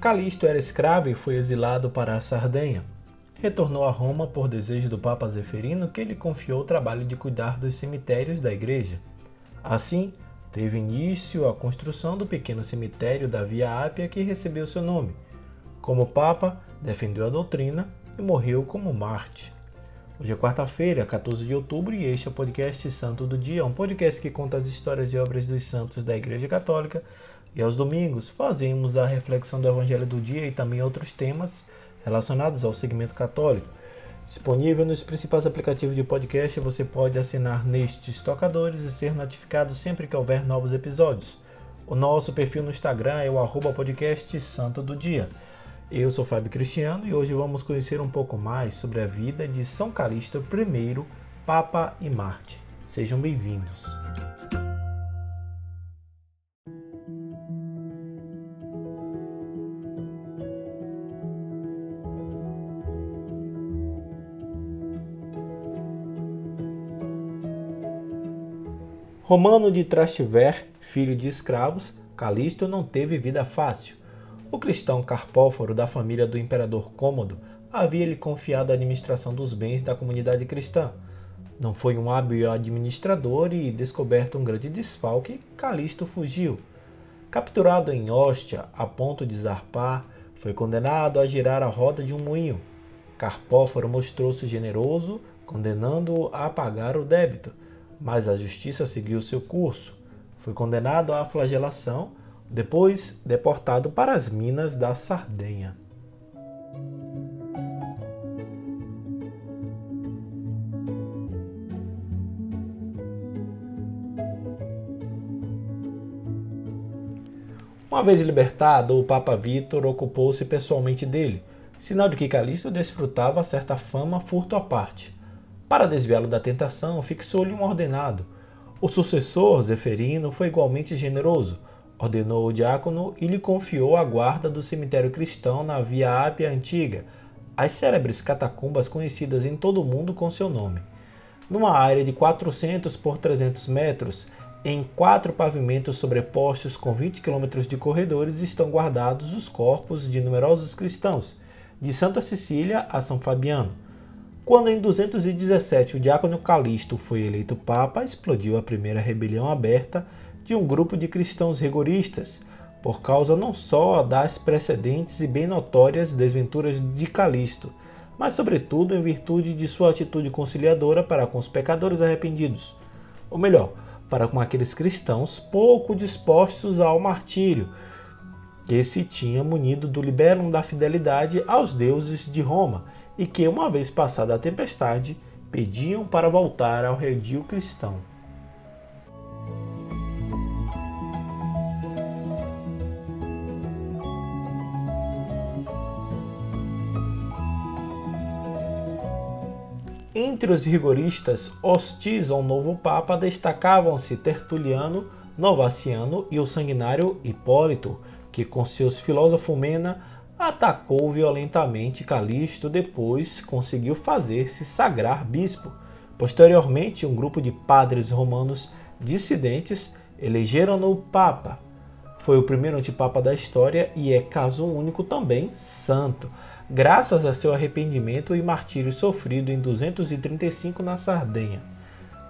Calixto era escravo e foi exilado para a Sardenha. Retornou a Roma por desejo do Papa Zeferino, que lhe confiou o trabalho de cuidar dos cemitérios da igreja. Assim, teve início a construção do pequeno cemitério da Via Ápia que recebeu seu nome. Como Papa, defendeu a doutrina e morreu como Marte. Hoje é quarta-feira, 14 de outubro, e este é o podcast Santo do Dia, um podcast que conta as histórias e obras dos santos da Igreja Católica. E aos domingos fazemos a reflexão do Evangelho do dia e também outros temas relacionados ao segmento católico. Disponível nos principais aplicativos de podcast, você pode assinar nestes tocadores e ser notificado sempre que houver novos episódios. O nosso perfil no Instagram é o arroba podcast Santo do Dia. Eu sou Fábio Cristiano e hoje vamos conhecer um pouco mais sobre a vida de São Calixto I, Papa e Marte. Sejam bem-vindos. Romano de Trastiver, filho de escravos, Calixto não teve vida fácil. O cristão Carpóforo, da família do imperador Cômodo, havia lhe confiado a administração dos bens da comunidade cristã. Não foi um hábil administrador e, descoberto um grande desfalque, Calixto fugiu. Capturado em Hóstia, a ponto de zarpar, foi condenado a girar a roda de um moinho. Carpóforo mostrou-se generoso, condenando-o a pagar o débito, mas a justiça seguiu seu curso. Foi condenado à flagelação, depois deportado para as minas da Sardenha. Uma vez libertado, o Papa Vítor ocupou-se pessoalmente dele, sinal de que Calixto desfrutava certa fama furto à parte. Para desviá-lo da tentação, fixou-lhe um ordenado. O sucessor, Zeferino, foi igualmente generoso, ordenou o diácono e lhe confiou a guarda do cemitério cristão na Via Ápia Antiga, as célebres catacumbas conhecidas em todo o mundo com seu nome. Numa área de 400 por 300 metros, em quatro pavimentos sobrepostos com 20 quilômetros de corredores, estão guardados os corpos de numerosos cristãos, de Santa Cecília a São Fabiano. Quando em 217 o diácono Calixto foi eleito papa, explodiu a primeira rebelião aberta de um grupo de cristãos rigoristas, por causa não só das precedentes e bem notórias desventuras de Calixto, mas sobretudo em virtude de sua atitude conciliadora para com os pecadores arrependidos, ou melhor, para com aqueles cristãos pouco dispostos ao martírio, que se tinha munido do libelum da fidelidade aos deuses de Roma e que, uma vez passada a tempestade, pediam para voltar ao redil cristão. Entre os rigoristas hostis ao novo Papa destacavam-se Tertuliano, Novaciano e o sanguinário Hipólito, que com seus filósofos Mena atacou violentamente Calixto, depois conseguiu fazer-se sagrar bispo. Posteriormente, um grupo de padres romanos dissidentes elegeram-no Papa. Foi o primeiro antipapa da história e é caso único também santo graças a seu arrependimento e martírio sofrido em 235 na Sardenha.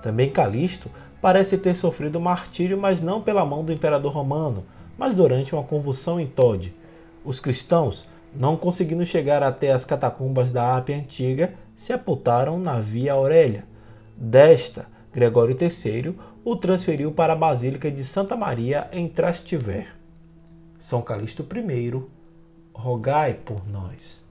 Também Calixto parece ter sofrido martírio, mas não pela mão do imperador romano, mas durante uma convulsão em Tode. Os cristãos, não conseguindo chegar até as catacumbas da Ápia Antiga, sepultaram na Via Aurélia. Desta, Gregório III o transferiu para a Basílica de Santa Maria em Trastiver. São Calixto I, rogai por nós.